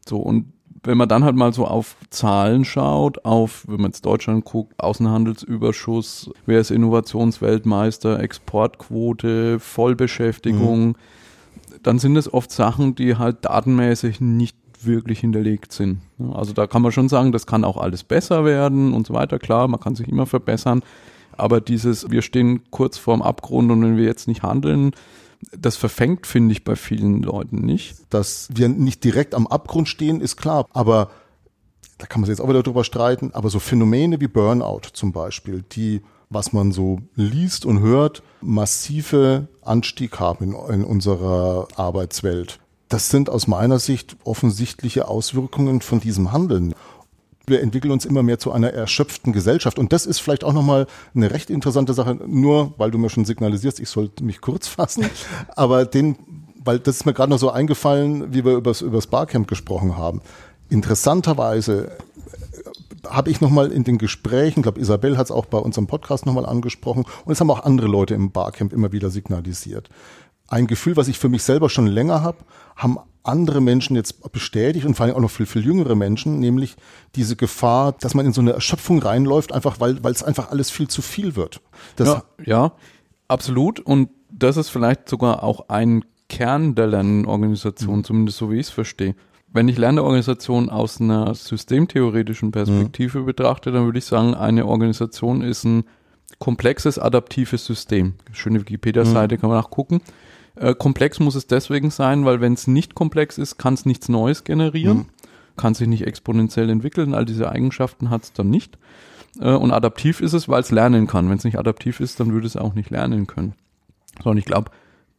So, und wenn man dann halt mal so auf Zahlen schaut, auf, wenn man jetzt Deutschland guckt, Außenhandelsüberschuss, wer ist Innovationsweltmeister, Exportquote, Vollbeschäftigung, mhm. dann sind es oft Sachen, die halt datenmäßig nicht wirklich hinterlegt sind. Also da kann man schon sagen, das kann auch alles besser werden und so weiter. Klar, man kann sich immer verbessern. Aber dieses, wir stehen kurz vorm Abgrund und wenn wir jetzt nicht handeln, das verfängt, finde ich, bei vielen Leuten nicht.
Dass wir nicht direkt am Abgrund stehen, ist klar. Aber da kann man sich jetzt auch wieder drüber streiten. Aber so Phänomene wie Burnout zum Beispiel, die, was man so liest und hört, massive Anstieg haben in, in unserer Arbeitswelt. Das sind aus meiner Sicht offensichtliche Auswirkungen von diesem Handeln. Wir entwickeln uns immer mehr zu einer erschöpften Gesellschaft. Und das ist vielleicht auch nochmal eine recht interessante Sache, nur weil du mir schon signalisierst, ich sollte mich kurz fassen. Aber den, weil das ist mir gerade noch so eingefallen, wie wir übers, übers Barcamp gesprochen haben. Interessanterweise äh, habe ich nochmal in den Gesprächen, ich glaube Isabel hat es auch bei unserem Podcast nochmal angesprochen und es haben auch andere Leute im Barcamp immer wieder signalisiert ein Gefühl, was ich für mich selber schon länger habe, haben andere Menschen jetzt bestätigt und vor allem auch noch viel, viel jüngere Menschen, nämlich diese Gefahr, dass man in so eine Erschöpfung reinläuft, einfach weil, weil es einfach alles viel zu viel wird.
Das ja, ja, absolut. Und das ist vielleicht sogar auch ein Kern der Lernorganisation, mhm. zumindest so wie ich es verstehe. Wenn ich Lernorganisation aus einer systemtheoretischen Perspektive mhm. betrachte, dann würde ich sagen, eine Organisation ist ein komplexes adaptives System. Schöne Wikipedia-Seite mhm. kann man nachgucken. Äh, komplex muss es deswegen sein, weil wenn es nicht komplex ist, kann es nichts Neues generieren, mhm. kann sich nicht exponentiell entwickeln, all diese Eigenschaften hat es dann nicht. Äh, und adaptiv ist es, weil es lernen kann. Wenn es nicht adaptiv ist, dann würde es auch nicht lernen können. So, und ich glaube,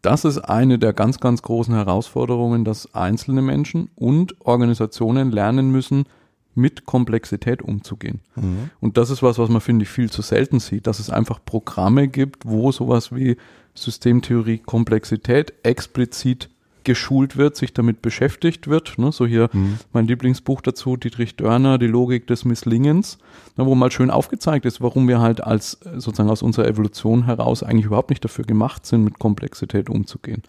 das ist eine der ganz, ganz großen Herausforderungen, dass einzelne Menschen und Organisationen lernen müssen, mit Komplexität umzugehen. Mhm. Und das ist was, was man, finde ich, viel zu selten sieht, dass es einfach Programme gibt, wo sowas wie Systemtheorie Komplexität explizit geschult wird, sich damit beschäftigt wird. Ne, so hier mhm. mein Lieblingsbuch dazu, Dietrich Dörner, Die Logik des Misslingens, ne, wo mal schön aufgezeigt ist, warum wir halt als sozusagen aus unserer Evolution heraus eigentlich überhaupt nicht dafür gemacht sind, mit Komplexität umzugehen.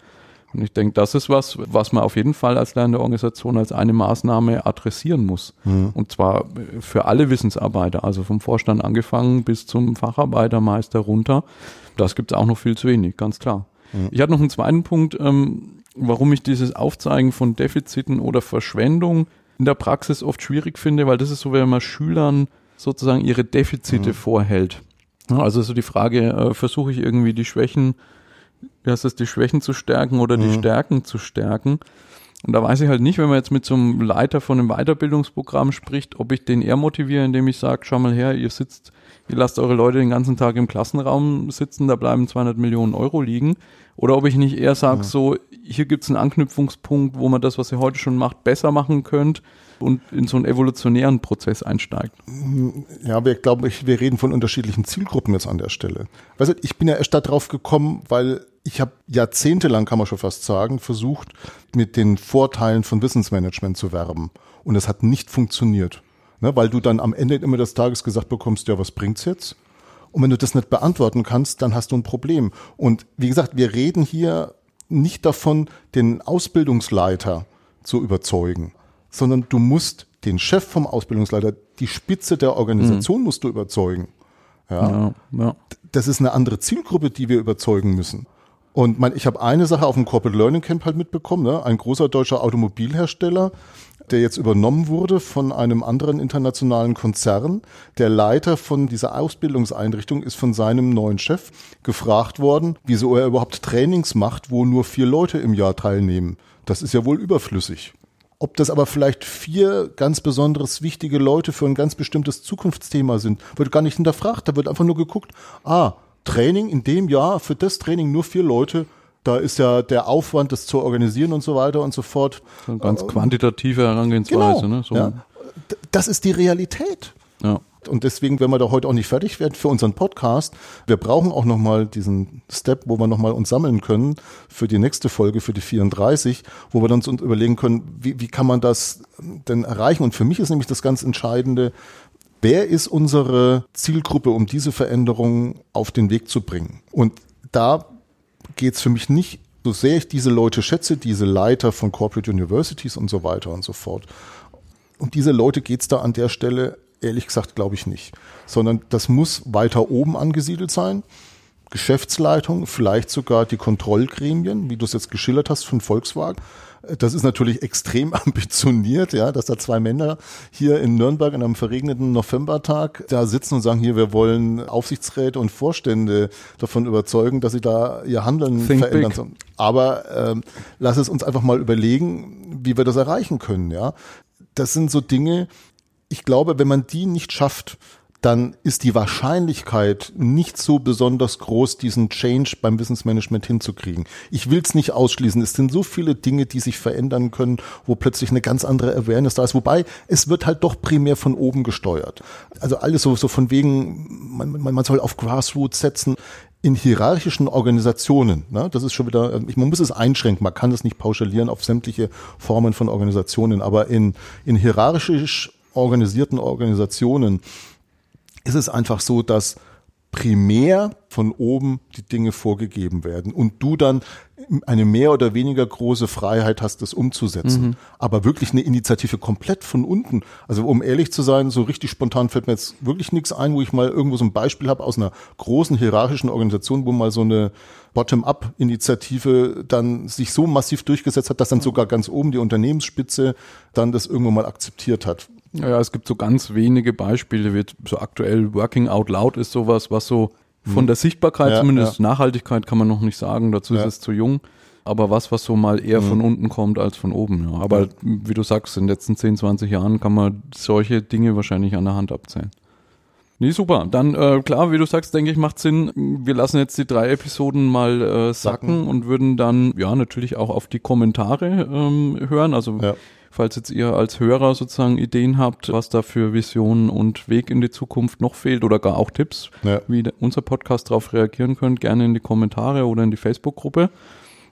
Und ich denke, das ist was, was man auf jeden Fall als lernende Organisation als eine Maßnahme adressieren muss. Mhm. Und zwar für alle Wissensarbeiter, also vom Vorstand angefangen bis zum Facharbeitermeister runter. Das gibt es auch noch viel zu wenig, ganz klar. Mhm. Ich hatte noch einen zweiten Punkt, ähm, warum ich dieses Aufzeigen von Defiziten oder Verschwendung in der Praxis oft schwierig finde, weil das ist so, wenn man Schülern sozusagen ihre Defizite mhm. vorhält. Also so die Frage, äh, versuche ich irgendwie die Schwächen wie heißt das, die Schwächen zu stärken oder die mhm. Stärken zu stärken. Und da weiß ich halt nicht, wenn man jetzt mit so einem Leiter von einem Weiterbildungsprogramm spricht, ob ich den eher motiviere, indem ich sage, schau mal her, ihr sitzt, ihr lasst eure Leute den ganzen Tag im Klassenraum sitzen, da bleiben 200 Millionen Euro liegen. Oder ob ich nicht eher sage, ja. so, hier gibt's einen Anknüpfungspunkt, wo man das, was ihr heute schon macht, besser machen könnt und in so einen evolutionären Prozess einsteigt.
Ja, wir glaube ich, wir reden von unterschiedlichen Zielgruppen jetzt an der Stelle. Weißt du, ich bin ja erst darauf gekommen, weil ich habe jahrzehntelang, kann man schon fast sagen, versucht, mit den Vorteilen von Wissensmanagement zu werben. Und es hat nicht funktioniert. Ne, weil du dann am Ende immer des Tages gesagt bekommst, ja, was bringt's jetzt? Und wenn du das nicht beantworten kannst, dann hast du ein Problem. Und wie gesagt, wir reden hier nicht davon, den Ausbildungsleiter zu überzeugen, sondern du musst den Chef vom Ausbildungsleiter, die Spitze der Organisation mhm. musst du überzeugen. Ja? ja? Ja, Das ist eine andere Zielgruppe, die wir überzeugen müssen. Und mein, ich habe eine Sache auf dem Corporate Learning Camp halt mitbekommen. Ne? Ein großer deutscher Automobilhersteller, der jetzt übernommen wurde von einem anderen internationalen Konzern. Der Leiter von dieser Ausbildungseinrichtung ist von seinem neuen Chef gefragt worden, wieso er überhaupt Trainings macht, wo nur vier Leute im Jahr teilnehmen. Das ist ja wohl überflüssig. Ob das aber vielleicht vier ganz besonderes wichtige Leute für ein ganz bestimmtes Zukunftsthema sind, wird gar nicht hinterfragt. Da wird einfach nur geguckt, ah, Training in dem Jahr, für das Training nur vier Leute, da ist ja der Aufwand, das zu organisieren und so weiter und so fort.
So eine ganz quantitative Herangehensweise.
Genau,
ne? so.
ja. Das ist die Realität. Ja. Und deswegen werden wir da heute auch nicht fertig werden für unseren Podcast. Wir brauchen auch nochmal diesen Step, wo wir nochmal uns sammeln können für die nächste Folge, für die 34, wo wir dann uns überlegen können, wie, wie kann man das denn erreichen? Und für mich ist nämlich das ganz Entscheidende, wer ist unsere Zielgruppe, um diese Veränderung auf den Weg zu bringen? Und da geht es für mich nicht, so sehr ich diese Leute schätze, diese Leiter von Corporate Universities und so weiter und so fort. Um diese Leute geht es da an der Stelle ehrlich gesagt glaube ich nicht, sondern das muss weiter oben angesiedelt sein. Geschäftsleitung, vielleicht sogar die Kontrollgremien, wie du es jetzt geschildert hast von Volkswagen. Das ist natürlich extrem ambitioniert, ja, dass da zwei Männer hier in Nürnberg an einem verregneten Novembertag da sitzen und sagen, hier, wir wollen Aufsichtsräte und Vorstände davon überzeugen, dass sie da ihr Handeln Think verändern. Big. Aber ähm, lass es uns einfach mal überlegen, wie wir das erreichen können, ja. Das sind so Dinge, ich glaube, wenn man die nicht schafft, dann ist die Wahrscheinlichkeit nicht so besonders groß, diesen Change beim Wissensmanagement hinzukriegen. Ich will es nicht ausschließen. Es sind so viele Dinge, die sich verändern können, wo plötzlich eine ganz andere Awareness da ist. Wobei es wird halt doch primär von oben gesteuert. Also alles so, so von wegen, man, man soll auf Grassroots setzen in hierarchischen Organisationen, ne, das ist schon wieder, man muss es einschränken, man kann es nicht pauschalieren auf sämtliche Formen von Organisationen, aber in, in hierarchisch organisierten Organisationen ist es einfach so, dass primär von oben die Dinge vorgegeben werden und du dann eine mehr oder weniger große Freiheit hast, das umzusetzen. Mhm. Aber wirklich eine Initiative komplett von unten. Also um ehrlich zu sein, so richtig spontan fällt mir jetzt wirklich nichts ein, wo ich mal irgendwo so ein Beispiel habe aus einer großen hierarchischen Organisation, wo mal so eine Bottom-up-Initiative dann sich so massiv durchgesetzt hat, dass dann sogar ganz oben die Unternehmensspitze dann das irgendwo mal akzeptiert hat.
Ja, es gibt so ganz wenige Beispiele, wie so aktuell Working Out Loud ist sowas, was so von mhm. der Sichtbarkeit ja, zumindest, ja. Nachhaltigkeit kann man noch nicht sagen, dazu ja. ist es zu jung, aber was, was so mal eher mhm. von unten kommt als von oben. Ja. Aber wie du sagst, in den letzten 10, 20 Jahren kann man solche Dinge wahrscheinlich an der Hand abzählen. Nee, super. Dann, äh, klar, wie du sagst, denke ich, macht Sinn. Wir lassen jetzt die drei Episoden mal äh, sacken, sacken. und würden dann, ja, natürlich auch auf die Kommentare ähm, hören. Also ja falls jetzt ihr als Hörer sozusagen Ideen habt, was da für Visionen und Weg in die Zukunft noch fehlt oder gar auch Tipps, ja. wie unser Podcast darauf reagieren könnt, gerne in die Kommentare oder in die Facebook-Gruppe.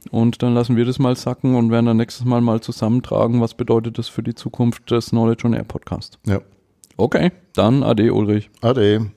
Und dann lassen wir das mal sacken und werden dann nächstes Mal mal zusammentragen, was bedeutet das für die Zukunft des Knowledge on Air Podcast. Ja. Okay, dann Ade Ulrich.
Ade.